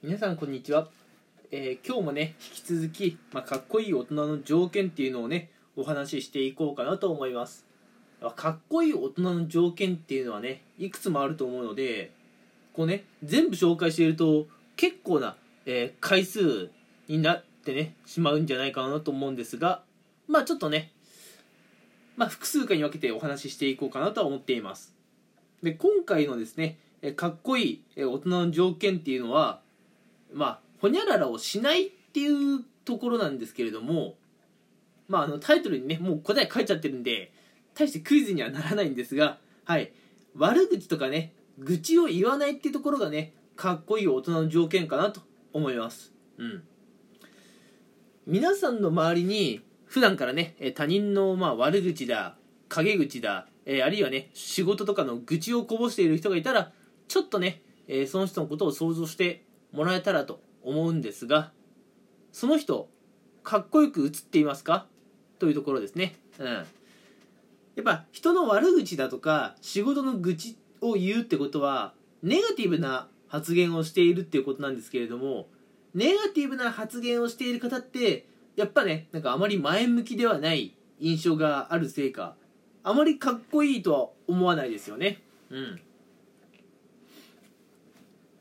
皆さんこんにちは、えー今日もね引き続き、まあ、かっこいい大人の条件っていうのをねお話ししていこうかなと思います。かっこいい大人の条件っていうのはねいくつもあると思うのでこうね全部紹介していると結構な、えー回数になってねしまうんじゃないかなと思うんですがまあちょっとねまあ複数回に分けてお話ししていこうかなとは思っています。で今回のですねかっこいい大人の条件っていうのはまあほにゃららをしないっていうところなんですけれどもまああのタイトルにねもう答え書いちゃってるんで大してクイズにはならないんですがはい。悪口とかね愚痴を言わないっていうところがねかっこいい大人の条件かなと思います。うん。皆さんの周りに普段からね他人のまあ悪口だ陰口だ、えーあるいはね仕事とかの愚痴をこぼしている人がいたらちょっとね、えーその人のことを想像してもらえたらと思うんですがその人かっこよく映っていますか？というところですね。うん。やっぱ人の悪口だとか仕事の愚痴を言うってことはネガティブな発言をしているっていうことなんですけれどもネガティブな発言をしている方ってやっぱねなんかあまり前向きではない印象があるせいかあまりかっこいいとは思わないですよね。うん。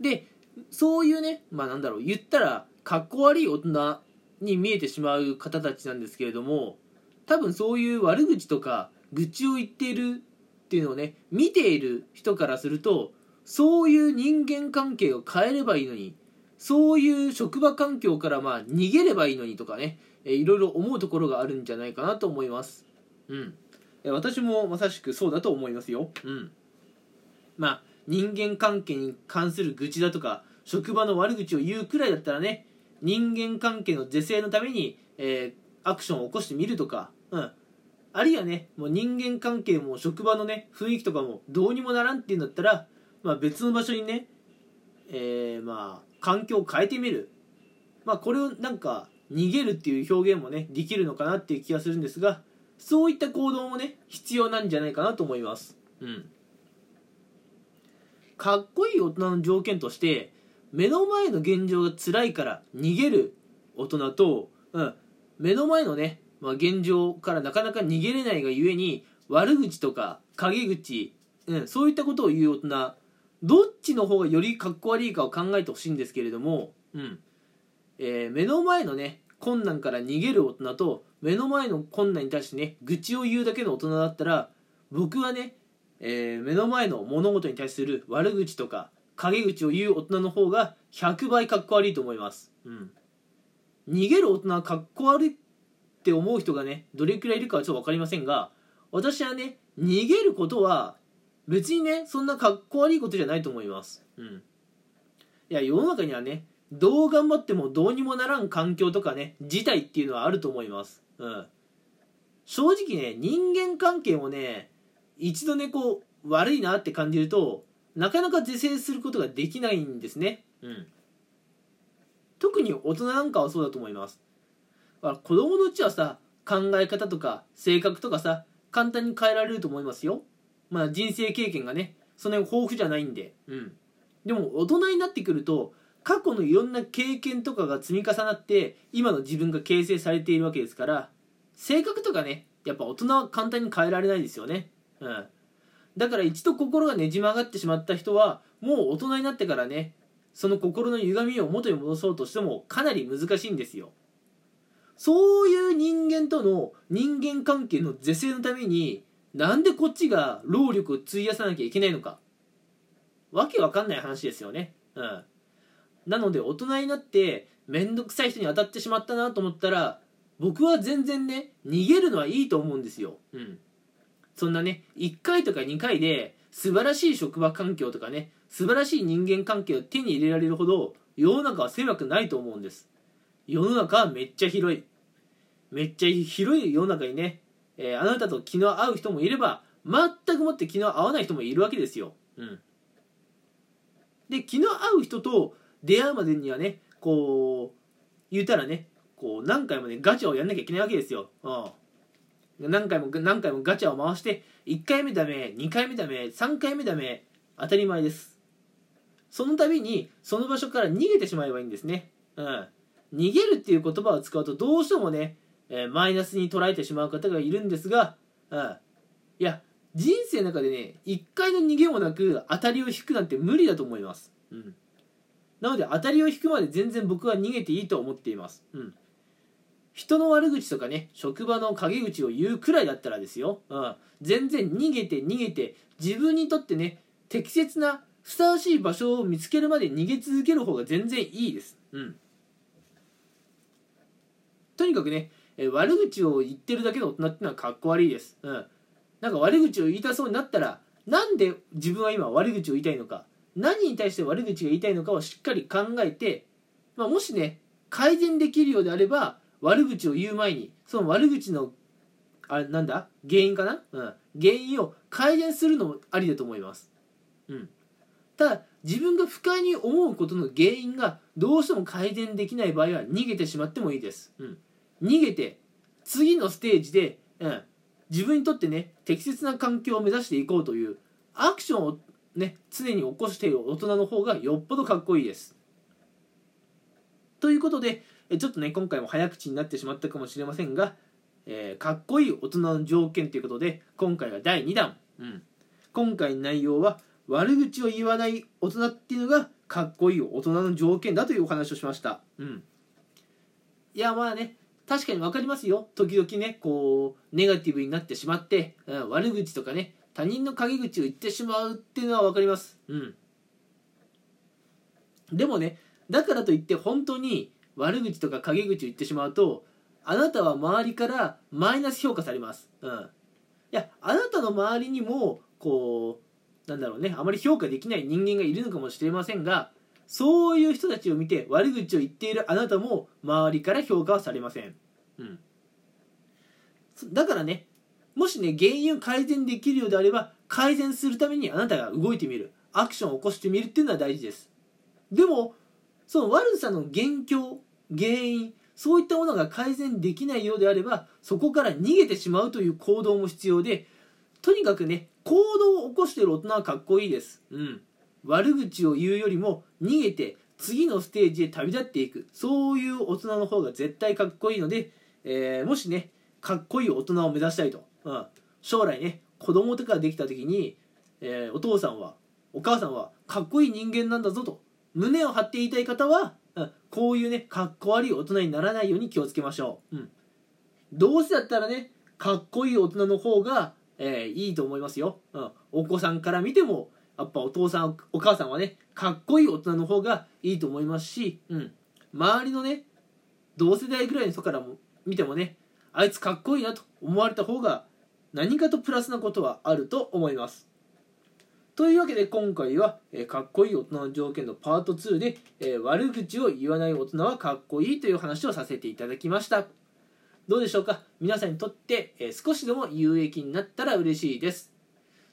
でそういうねまあなんだろう言ったらかっこ悪い大人に見えてしまう方たちなんですけれども多分そういう悪口とか愚痴を言っているっていうのをね見ている人からするとそういう人間関係を変えればいいのにそういう職場環境からまあ逃げればいいのにとかねえーいろいろ思うところがあるんじゃないかなと思います。うん。えー私もまさしくそうだと思いますよ。うん。まあ人間関係に関する愚痴だとか職場の悪口を言うくらいだったらね人間関係の是正のために、えーアクションを起こしてみるとか、うん、あるいはねもう人間関係も職場のね雰囲気とかもどうにもならんっていうんだったら、まあ、別の場所にね、えーまあ環境を変えてみる、まあ、これをなんか逃げるっていう表現もねできるのかなっていう気がするんですがそういった行動もね必要なんじゃないかなと思います。うん。かっこいい大人の条件として目の前の現状が辛いから逃げる大人と、うん、目の前のね、まあ、現状からなかなか逃げれないがゆえに悪口とか陰口、うん、そういったことを言う大人どっちの方がよりかっこ悪いかを考えてほしいんですけれども、うんえー目の前のね困難から逃げる大人と目の前の困難に対してね愚痴を言うだけの大人だったら僕はねえー目の前の物事に対する悪口とか陰口を言う大人の方が100倍かっこ悪いと思います、うん、逃げる大人はかっこ悪いって思う人がねどれくらいいるかはちょっと分かりませんが私はね逃げることは別にねそんなかっこ悪いことじゃないと思います、うん、いや世の中にはねどう頑張ってもどうにもならん環境とかね事態っていうのはあると思います、うん、正直ね人間関係もね一度ねこう悪いなって感じるとなかなか是正することができないんですね、うん、特に大人なんかはそうだと思います。だから子供のうちはさ考え方とか性格とかさ簡単に変えられると思いますよ。まあ人生経験がねそんなに豊富じゃないんで。うん。でも大人になってくると過去のいろんな経験とかが積み重なって今の自分が形成されているわけですから性格とかねやっぱ大人は簡単に変えられないですよねうん。だから一度心がねじ曲がってしまった人はもう大人になってからねその心の歪みを元に戻そうとしてもかなり難しいんですよ。そういう人間との人間関係の是正のためになんでこっちが労力を費やさなきゃいけないのか。わけわかんない話ですよね。うん。なので大人になって面倒くさい人に当たってしまったなと思ったら僕は全然ね逃げるのはいいと思うんですよ。うん。そんなね1回とか2回で素晴らしい職場環境とかね素晴らしい人間関係を手に入れられるほど世の中は狭くないと思うんです。世の中はめっちゃ広い。めっちゃ広い世の中にね、えーあなたと気の合う人もいれば全くもって気の合わない人もいるわけですよ、うん、で気の合う人と出会うまでにはねこう言うたらねこう何回もねガチャをやんなきゃいけないわけですよ、うん、何回も何回もガチャを回して1回目ダメ2回目ダメ3回目ダメ当たり前です。その度にその場所から逃げてしまえばいいんですね、うん、逃げるっていう言葉を使うとどうしてもね、えー、マイナスに捉えてしまう方がいるんですが、うん、いや人生の中でね一回の逃げもなく当たりを引くなんて無理だと思います、うん、なので当たりを引くまで全然僕は逃げていいと思っています、うん、人の悪口とかね職場の陰口を言うくらいだったらですよ、うん、全然逃げて逃げて自分にとってね適切なふさわしい場所を見つけるまで逃げ続ける方が全然いいです。うん。とにかくね、え悪口を言ってるだけの大人ってのはかっこ悪いです。うん。なんか悪口を言いたそうになったら、なんで自分は今悪口を言いたいのか、何に対して悪口が言いたいのかをしっかり考えて、まあ、もしね、改善できるようであれば、悪口を言う前に、その悪口の、あれなんだ？原因かな？うん。原因を改善するのもありだと思います。うん。ただ自分が不快に思うことの原因がどうしても改善できない場合は逃げてしまってもいいです、うん、逃げて次のステージで、うん、自分にとってね適切な環境を目指していこうというアクションをね常に起こしている大人の方がよっぽどかっこいいですということでちょっとね今回も早口になってしまったかもしれませんが、えー、かっこいい大人の条件ということで今回は第2弾、うん、今回の内容は悪口を言わない大人っていうのがかっこいい大人の条件だというお話をしました。うん。いやまあね確かに分かりますよ。時々ねこうネガティブになってしまって、うん、悪口とかね他人の陰口を言ってしまうっていうのは分かります。うん。でもねだからといって本当に悪口とか陰口を言ってしまうとあなたは周りからマイナス評価されます。うん。いやあなたの周りにもこうなんだろうねあまり評価できない人間がいるのかもしれませんがそういう人たちを見て悪口を言っているあなたも周りから評価はされません、うん、だからねもしね原因を改善できるようであれば改善するためにあなたが動いてみる。アクションを起こしてみるっていうのは大事です。でもその悪さの元凶原因そういったものが改善できないようであればそこから逃げてしまうという行動も必要でとにかくね行動を起こしてる大人はかっこいいです。うん。悪口を言うよりも逃げて次のステージへ旅立っていく。そういう大人の方が絶対かっこいいので、えー、もしね、かっこいい大人を目指したいと。うん。将来ね、子供とかできた時に、えー、お父さんは、お母さんはかっこいい人間なんだぞと。胸を張って言いたい方は、うん、こういうね、かっこ悪い大人にならないように気をつけましょう。うん。どうせだったらね、かっこいい大人の方がえー、いいと思いますよ、うん、お子さんから見てもやっぱお父さんお母さんはねかっこいい大人の方がいいと思いますし、うん、周りのね同世代ぐらいの人からも見てもねあいつかっこいいなと思われた方が何かとプラスなことはあると思いますというわけで今回は、えー、かっこいい大人の条件のパート2で、えー、悪口を言わない大人はかっこいいという話をさせていただきましたどうでしょうか？皆さんにとって、え少しでも有益になったら嬉しいです。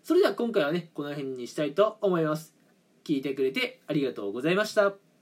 それでは今回はね、この辺にしたいと思います。聞いてくれてありがとうございました。